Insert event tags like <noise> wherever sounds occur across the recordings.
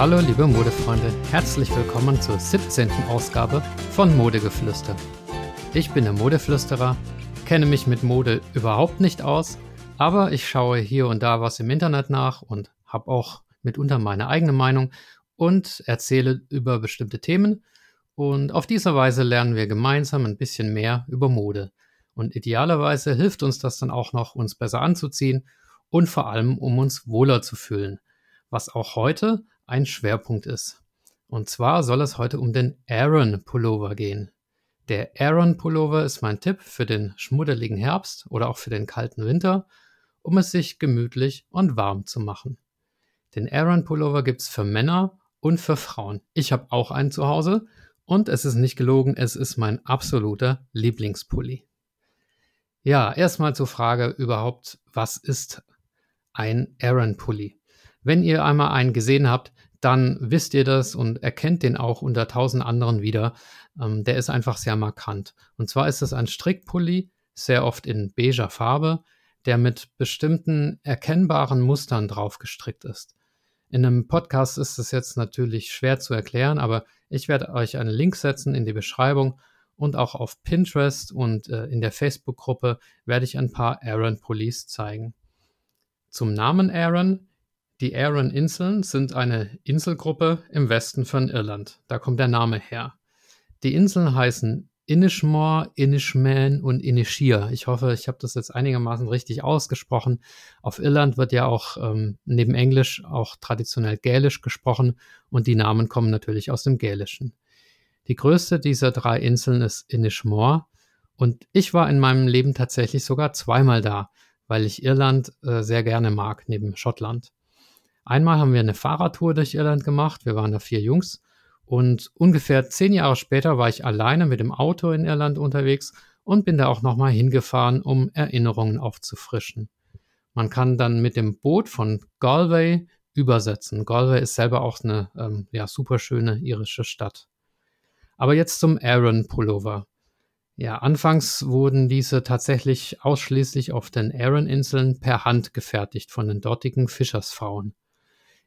Hallo liebe Modefreunde, herzlich willkommen zur 17. Ausgabe von Modegeflüster. Ich bin der Modeflüsterer, kenne mich mit Mode überhaupt nicht aus, aber ich schaue hier und da was im Internet nach und habe auch mitunter meine eigene Meinung und erzähle über bestimmte Themen. Und auf diese Weise lernen wir gemeinsam ein bisschen mehr über Mode. Und idealerweise hilft uns das dann auch noch, uns besser anzuziehen und vor allem, um uns wohler zu fühlen, was auch heute ein Schwerpunkt ist. Und zwar soll es heute um den Aaron Pullover gehen. Der Aaron Pullover ist mein Tipp für den schmuddeligen Herbst oder auch für den kalten Winter, um es sich gemütlich und warm zu machen. Den Aaron Pullover gibt's für Männer und für Frauen. Ich habe auch einen zu Hause und es ist nicht gelogen, es ist mein absoluter Lieblingspulli. Ja, erstmal zur Frage überhaupt, was ist ein Aaron-Pulli? Wenn ihr einmal einen gesehen habt, dann wisst ihr das und erkennt den auch unter tausend anderen wieder. Ähm, der ist einfach sehr markant. Und zwar ist es ein Strickpulli, sehr oft in beiger Farbe, der mit bestimmten erkennbaren Mustern drauf gestrickt ist. In einem Podcast ist es jetzt natürlich schwer zu erklären, aber ich werde euch einen Link setzen in die Beschreibung und auch auf Pinterest und äh, in der Facebook-Gruppe werde ich ein paar Aaron-Pullis zeigen. Zum Namen Aaron. Die Aran-Inseln sind eine Inselgruppe im Westen von Irland. Da kommt der Name her. Die Inseln heißen Inishmore, Inishman und Inishir. Ich hoffe, ich habe das jetzt einigermaßen richtig ausgesprochen. Auf Irland wird ja auch ähm, neben Englisch auch traditionell Gälisch gesprochen und die Namen kommen natürlich aus dem Gälischen. Die größte dieser drei Inseln ist Inishmore und ich war in meinem Leben tatsächlich sogar zweimal da, weil ich Irland äh, sehr gerne mag, neben Schottland. Einmal haben wir eine Fahrradtour durch Irland gemacht, wir waren da vier Jungs und ungefähr zehn Jahre später war ich alleine mit dem Auto in Irland unterwegs und bin da auch nochmal hingefahren, um Erinnerungen aufzufrischen. Man kann dann mit dem Boot von Galway übersetzen. Galway ist selber auch eine ähm, ja, super schöne irische Stadt. Aber jetzt zum Aaron Pullover. Ja, anfangs wurden diese tatsächlich ausschließlich auf den Aaron-Inseln per Hand gefertigt von den dortigen Fischersfrauen.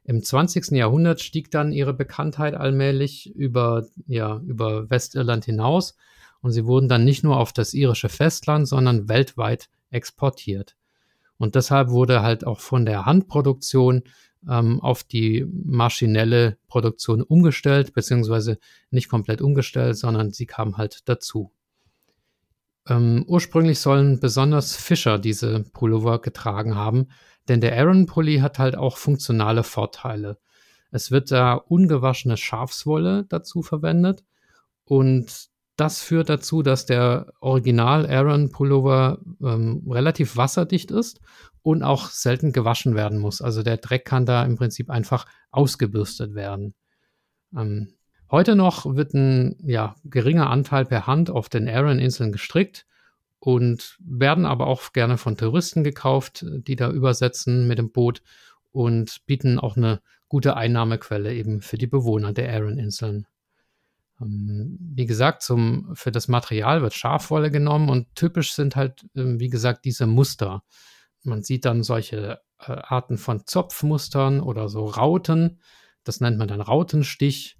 Im 20. Jahrhundert stieg dann ihre Bekanntheit allmählich über, ja, über Westirland hinaus und sie wurden dann nicht nur auf das irische Festland, sondern weltweit exportiert. Und deshalb wurde halt auch von der Handproduktion ähm, auf die maschinelle Produktion umgestellt, beziehungsweise nicht komplett umgestellt, sondern sie kam halt dazu. Ähm, ursprünglich sollen besonders Fischer diese Pullover getragen haben, denn der Aaron Pulli hat halt auch funktionale Vorteile. Es wird da ungewaschene Schafswolle dazu verwendet und das führt dazu, dass der Original Aaron Pullover ähm, relativ wasserdicht ist und auch selten gewaschen werden muss. Also der Dreck kann da im Prinzip einfach ausgebürstet werden. Ähm, heute noch wird ein ja, geringer Anteil per Hand auf den Aran-Inseln gestrickt und werden aber auch gerne von Touristen gekauft, die da übersetzen mit dem Boot und bieten auch eine gute Einnahmequelle eben für die Bewohner der Aran-Inseln. Ähm, wie gesagt, zum, für das Material wird Schafwolle genommen und typisch sind halt, ähm, wie gesagt, diese Muster. Man sieht dann solche äh, Arten von Zopfmustern oder so Rauten. Das nennt man dann Rautenstich.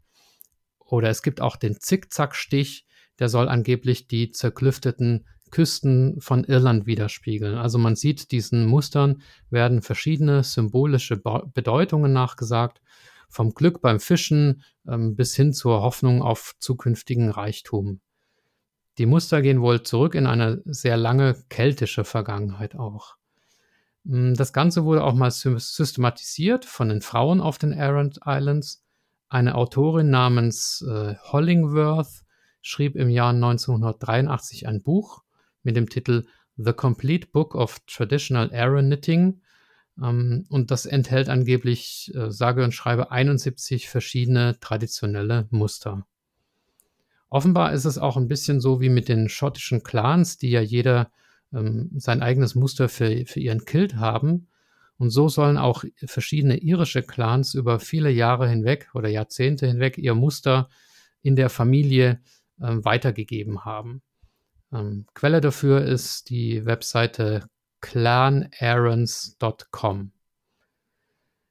Oder es gibt auch den Zickzackstich. Der soll angeblich die zerklüfteten Küsten von Irland widerspiegeln. Also man sieht, diesen Mustern werden verschiedene symbolische Bedeutungen nachgesagt vom Glück beim Fischen ähm, bis hin zur Hoffnung auf zukünftigen Reichtum. Die Muster gehen wohl zurück in eine sehr lange keltische Vergangenheit auch. Mm, das Ganze wurde auch mal systematisiert von den Frauen auf den Errant Islands. Eine Autorin namens äh, Hollingworth schrieb im Jahr 1983 ein Buch mit dem Titel The Complete Book of Traditional Aran Knitting ähm, und das enthält angeblich, äh, sage und schreibe, 71 verschiedene traditionelle Muster. Offenbar ist es auch ein bisschen so wie mit den schottischen Clans, die ja jeder ähm, sein eigenes Muster für, für ihren Kilt haben. Und so sollen auch verschiedene irische Clans über viele Jahre hinweg oder Jahrzehnte hinweg ihr Muster in der Familie ähm, weitergegeben haben. Ähm, Quelle dafür ist die Webseite clanarons.com.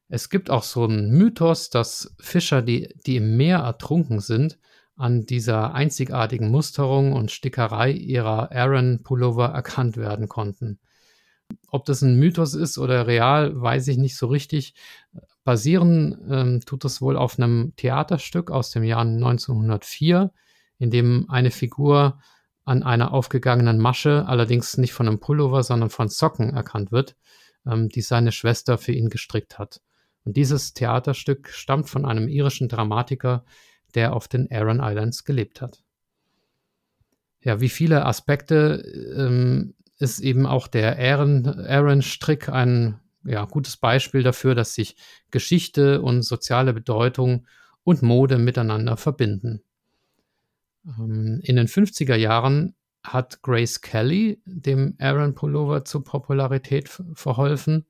Es gibt auch so einen Mythos, dass Fischer, die, die im Meer ertrunken sind, an dieser einzigartigen Musterung und Stickerei ihrer Aaron-Pullover erkannt werden konnten. Ob das ein Mythos ist oder real, weiß ich nicht so richtig. Basieren ähm, tut es wohl auf einem Theaterstück aus dem Jahr 1904, in dem eine Figur an einer aufgegangenen Masche, allerdings nicht von einem Pullover, sondern von Socken erkannt wird, ähm, die seine Schwester für ihn gestrickt hat. Und dieses Theaterstück stammt von einem irischen Dramatiker, der auf den Aran Islands gelebt hat. Ja, wie viele Aspekte ähm, ist eben auch der Aaron-Strick ein ja, gutes Beispiel dafür, dass sich Geschichte und soziale Bedeutung und Mode miteinander verbinden. Ähm, in den 50er Jahren hat Grace Kelly dem Aaron Pullover zur Popularität verholfen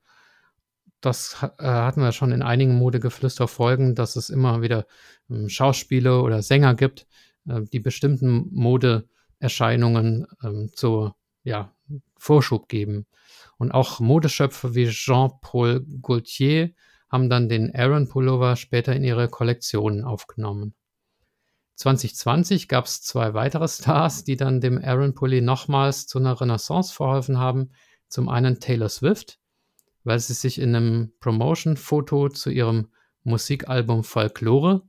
das äh, hatten wir schon in einigen Modegeflüster-Folgen, dass es immer wieder ähm, Schauspieler oder Sänger gibt, äh, die bestimmten Modeerscheinungen ähm, zur ja, Vorschub geben. Und auch Modeschöpfer wie Jean-Paul Gaultier haben dann den Aaron Pullover später in ihre Kollektionen aufgenommen. 2020 gab es zwei weitere Stars, die dann dem Aaron Pulli nochmals zu einer Renaissance verholfen haben. Zum einen Taylor Swift, weil sie sich in einem Promotion-Foto zu ihrem Musikalbum Folklore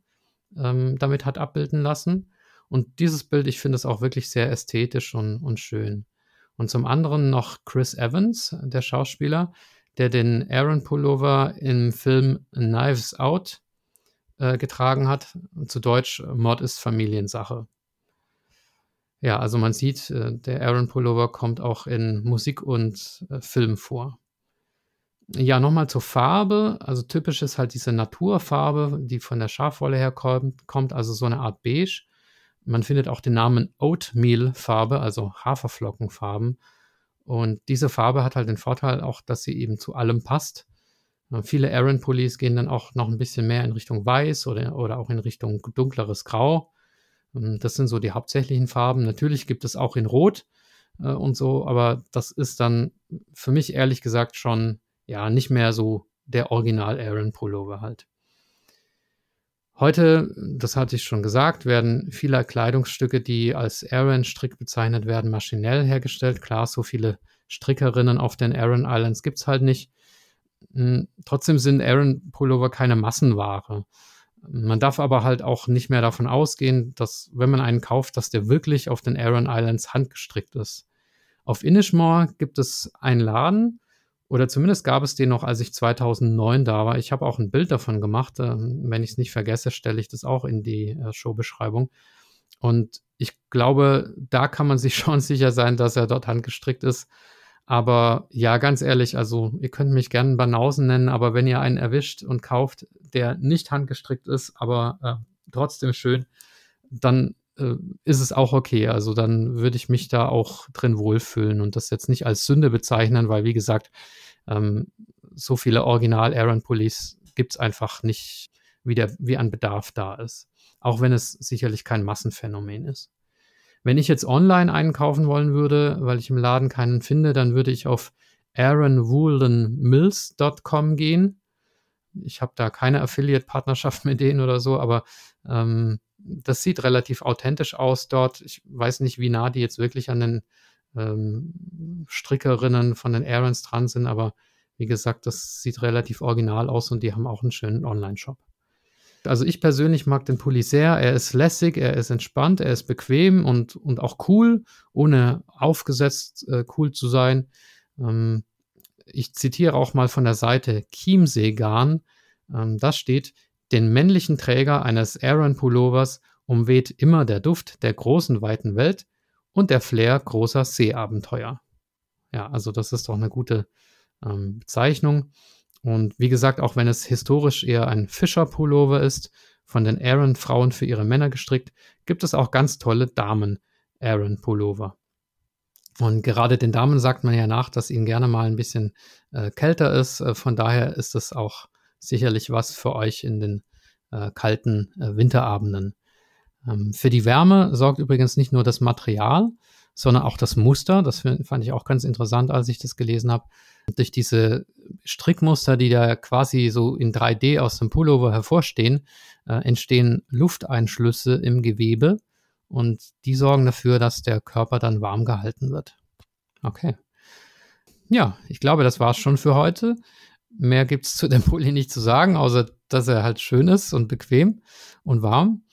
ähm, damit hat abbilden lassen. Und dieses Bild, ich finde es auch wirklich sehr ästhetisch und, und schön. Und zum anderen noch Chris Evans, der Schauspieler, der den Aaron Pullover im Film Knives Out äh, getragen hat. Zu Deutsch Mord ist Familiensache. Ja, also man sieht, äh, der Aaron Pullover kommt auch in Musik und äh, Film vor. Ja, nochmal zur Farbe. Also typisch ist halt diese Naturfarbe, die von der Schafwolle herkommt, kommt also so eine Art Beige. Man findet auch den Namen Oatmeal-Farbe, also Haferflockenfarben. Und diese Farbe hat halt den Vorteil auch, dass sie eben zu allem passt. Viele Aaron-Pullis gehen dann auch noch ein bisschen mehr in Richtung Weiß oder, oder auch in Richtung dunkleres Grau. Ähm, das sind so die hauptsächlichen Farben. Natürlich gibt es auch in Rot äh, und so, aber das ist dann für mich ehrlich gesagt schon ja, nicht mehr so der Original Aaron Pullover halt. Heute, das hatte ich schon gesagt, werden viele Kleidungsstücke, die als Aaron-Strick bezeichnet werden, maschinell hergestellt. Klar, so viele Strickerinnen auf den Aaron Islands gibt es halt nicht. Hm, trotzdem sind Aaron-Pullover keine Massenware. Man darf aber halt auch nicht mehr davon ausgehen, dass, wenn man einen kauft, dass der wirklich auf den Aaron Islands handgestrickt ist. Auf Inishmore gibt es einen Laden, oder zumindest gab es den noch, als ich 2009 da war. Ich habe auch ein Bild davon gemacht. Ähm, wenn ich es nicht vergesse, stelle ich das auch in die äh, Showbeschreibung. Und ich glaube, da kann man <laughs> sich schon sicher sein, dass er dort handgestrickt ist. Aber ja, ganz ehrlich, also ihr könnt mich gerne Banausen nennen, aber wenn ihr einen erwischt und kauft, der nicht handgestrickt ist, aber äh, trotzdem schön, dann äh, ist es auch okay. Also dann würde ich mich da auch drin wohlfühlen und das jetzt nicht als Sünde bezeichnen, weil wie gesagt, ähm, so viele Original Aaron Pullis gibt es einfach nicht, wie, der, wie an Bedarf da ist. Auch wenn es sicherlich kein Massenphänomen ist. Wenn ich jetzt online einkaufen wollen würde, weil ich im Laden keinen finde, dann würde ich auf aaronwoolenmills.com gehen. Ich habe da keine Affiliate-Partnerschaft mit denen oder so, aber ähm, das sieht relativ authentisch aus dort. Ich weiß nicht, wie nah die jetzt wirklich an den ähm, Strickerinnen von den Aarons dran sind, aber wie gesagt, das sieht relativ original aus und die haben auch einen schönen Online-Shop. Also ich persönlich mag den Pulli sehr. Er ist lässig, er ist entspannt, er ist bequem und, und auch cool, ohne aufgesetzt äh, cool zu sein. Ähm, ich zitiere auch mal von der Seite Chiemsee-Garn. Ähm, das steht, den männlichen Träger eines Aaron-Pullovers umweht immer der Duft der großen, weiten Welt und der Flair großer Seeabenteuer. Ja, also das ist doch eine gute ähm, Bezeichnung. Und wie gesagt, auch wenn es historisch eher ein Fischer-Pullover ist, von den Aaron-Frauen für ihre Männer gestrickt, gibt es auch ganz tolle Damen-Aaron-Pullover. Und gerade den Damen sagt man ja nach, dass ihnen gerne mal ein bisschen äh, kälter ist. Äh, von daher ist es auch sicherlich was für euch in den äh, kalten äh, Winterabenden. Ähm, für die Wärme sorgt übrigens nicht nur das Material, sondern auch das Muster. Das fand ich auch ganz interessant, als ich das gelesen habe. Durch diese Strickmuster, die da quasi so in 3D aus dem Pullover hervorstehen, äh, entstehen Lufteinschlüsse im Gewebe und die sorgen dafür, dass der Körper dann warm gehalten wird. Okay. Ja, ich glaube, das war es schon für heute. Mehr gibt es zu dem Pulli nicht zu sagen, außer dass er halt schön ist und bequem und warm.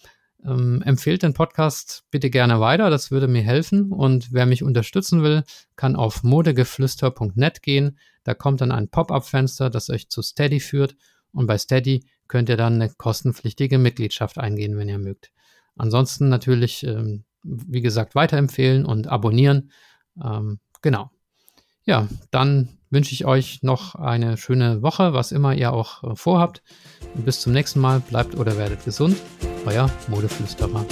Ähm, empfehlt den Podcast bitte gerne weiter, das würde mir helfen. Und wer mich unterstützen will, kann auf modegeflüster.net gehen. Da kommt dann ein Pop-up-Fenster, das euch zu Steady führt. Und bei Steady könnt ihr dann eine kostenpflichtige Mitgliedschaft eingehen, wenn ihr mögt. Ansonsten natürlich, ähm, wie gesagt, weiterempfehlen und abonnieren. Ähm, genau. Ja, dann wünsche ich euch noch eine schöne Woche, was immer ihr auch äh, vorhabt. bis zum nächsten Mal. Bleibt oder werdet gesund. Euer Modeflüsterer.